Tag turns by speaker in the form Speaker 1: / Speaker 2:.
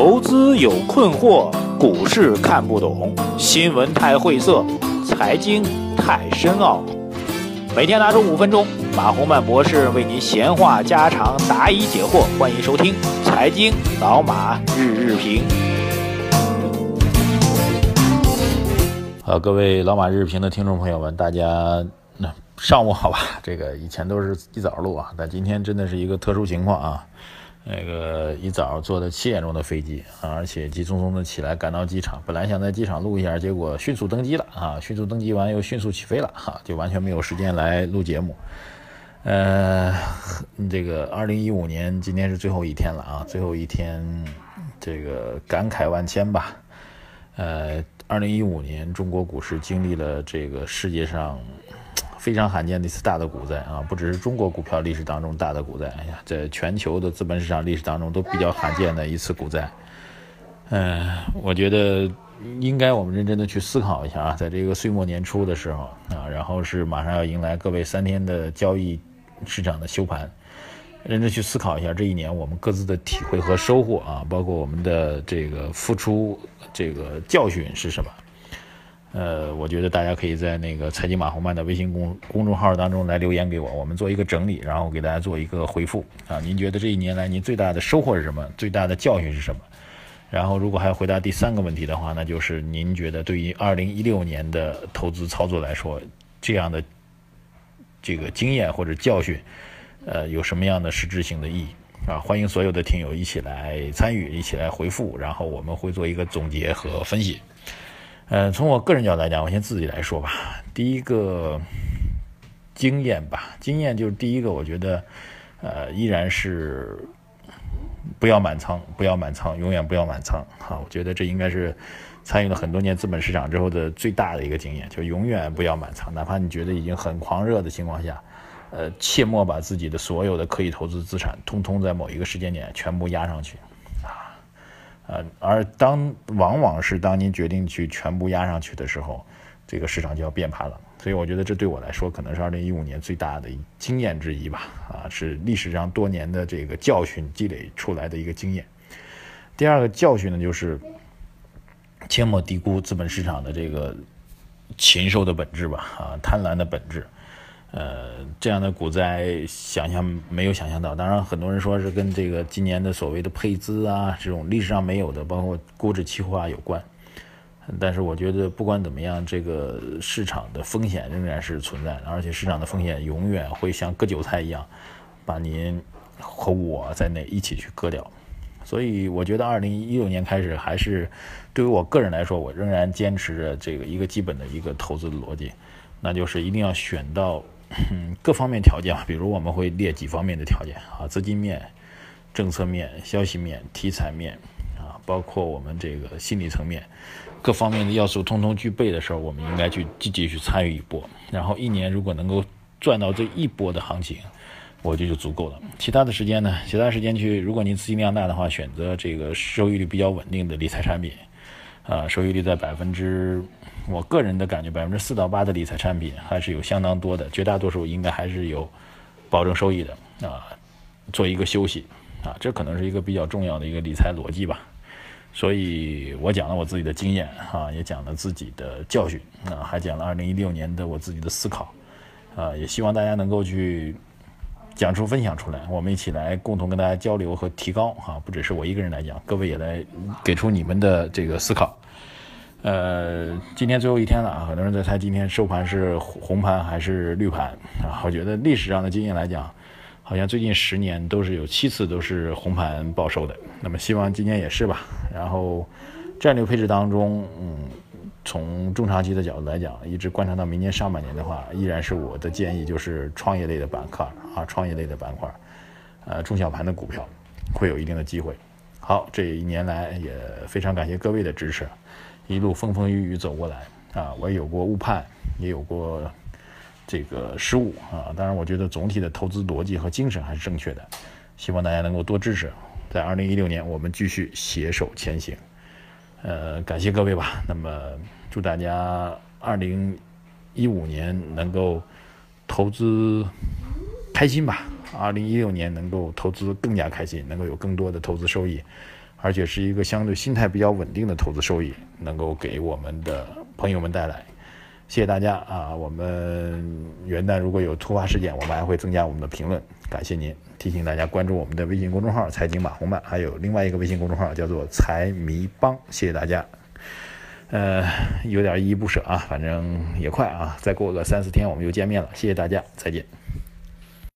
Speaker 1: 投资有困惑，股市看不懂，新闻太晦涩，财经太深奥。每天拿出五分钟，马洪曼博士为您闲话家常，答疑解惑。欢迎收听《财经老马日日评》。好，各位老马日日评的听众朋友们，大家那上午好吧？这个以前都是一早录啊，但今天真的是一个特殊情况啊。那个一早坐的七点钟的飞机啊，而且急匆匆的起来赶到机场，本来想在机场录一下，结果迅速登机了啊，迅速登机完又迅速起飞了哈，就完全没有时间来录节目。呃，这个二零一五年今天是最后一天了啊，最后一天，这个感慨万千吧。呃，二零一五年中国股市经历了这个世界上。非常罕见的一次大的股灾啊，不只是中国股票历史当中大的股灾，哎呀，在全球的资本市场历史当中都比较罕见的一次股灾。嗯，我觉得应该我们认真的去思考一下啊，在这个岁末年初的时候啊，然后是马上要迎来各位三天的交易市场的休盘，认真去思考一下这一年我们各自的体会和收获啊，包括我们的这个付出这个教训是什么。呃，我觉得大家可以在那个财经马红曼的微信公公众号当中来留言给我，我们做一个整理，然后给大家做一个回复啊。您觉得这一年来您最大的收获是什么？最大的教训是什么？然后如果还要回答第三个问题的话，那就是您觉得对于二零一六年的投资操作来说，这样的这个经验或者教训，呃，有什么样的实质性的意义啊？欢迎所有的听友一起来参与，一起来回复，然后我们会做一个总结和分析。呃，从我个人角度来讲，我先自己来说吧。第一个经验吧，经验就是第一个，我觉得，呃，依然是不要满仓，不要满仓，永远不要满仓。哈，我觉得这应该是参与了很多年资本市场之后的最大的一个经验，就永远不要满仓，哪怕你觉得已经很狂热的情况下，呃，切莫把自己的所有的可以投资资产，通通在某一个时间点全部压上去。呃，而当往往是当您决定去全部压上去的时候，这个市场就要变盘了。所以我觉得这对我来说可能是二零一五年最大的经验之一吧。啊，是历史上多年的这个教训积累出来的一个经验。第二个教训呢，就是切莫低估资本市场的这个禽兽的本质吧。啊，贪婪的本质。呃，这样的股灾想象没有想象到，当然很多人说是跟这个今年的所谓的配资啊，这种历史上没有的，包括估值期货啊有关。但是我觉得不管怎么样，这个市场的风险仍然是存在的，而且市场的风险永远会像割韭菜一样，把您和我在内一起去割掉。所以我觉得二零一六年开始，还是对于我个人来说，我仍然坚持着这个一个基本的一个投资的逻辑，那就是一定要选到。嗯，各方面条件啊，比如我们会列几方面的条件啊，资金面、政策面、消息面、题材面啊，包括我们这个心理层面，各方面的要素通通具备的时候，我们应该去积极去参与一波。然后一年如果能够赚到这一波的行情，我觉得就足够了。其他的时间呢，其他时间去，如果您资金量大的话，选择这个收益率比较稳定的理财产品，啊，收益率在百分之。我个人的感觉，百分之四到八的理财产品还是有相当多的，绝大多数应该还是有保证收益的啊。做一个休息啊，这可能是一个比较重要的一个理财逻辑吧。所以我讲了我自己的经验啊，也讲了自己的教训啊，还讲了二零一六年的我自己的思考啊，也希望大家能够去讲出、分享出来，我们一起来共同跟大家交流和提高啊。不只是我一个人来讲，各位也来给出你们的这个思考。呃，今天最后一天了啊，很多人在猜今天收盘是红盘还是绿盘啊？我觉得历史上的经验来讲，好像最近十年都是有七次都是红盘报收的。那么希望今天也是吧。然后战略配置当中，嗯，从中长期的角度来讲，一直观察到明年上半年的话，依然是我的建议，就是创业类的板块啊，创业类的板块，呃，中小盘的股票会有一定的机会。好，这一年来也非常感谢各位的支持。一路风风雨雨走过来啊，我也有过误判，也有过这个失误啊。当然，我觉得总体的投资逻辑和精神还是正确的。希望大家能够多支持，在二零一六年我们继续携手前行。呃，感谢各位吧。那么，祝大家二零一五年能够投资开心吧。二零一六年能够投资更加开心，能够有更多的投资收益。而且是一个相对心态比较稳定的投资收益，能够给我们的朋友们带来。谢谢大家啊！我们元旦如果有突发事件，我们还会增加我们的评论。感谢您，提醒大家关注我们的微信公众号“财经马红漫”，还有另外一个微信公众号叫做“财迷帮”。谢谢大家。呃，有点依依不舍啊，反正也快啊，再过个三四天我们又见面了。谢谢大家，再见。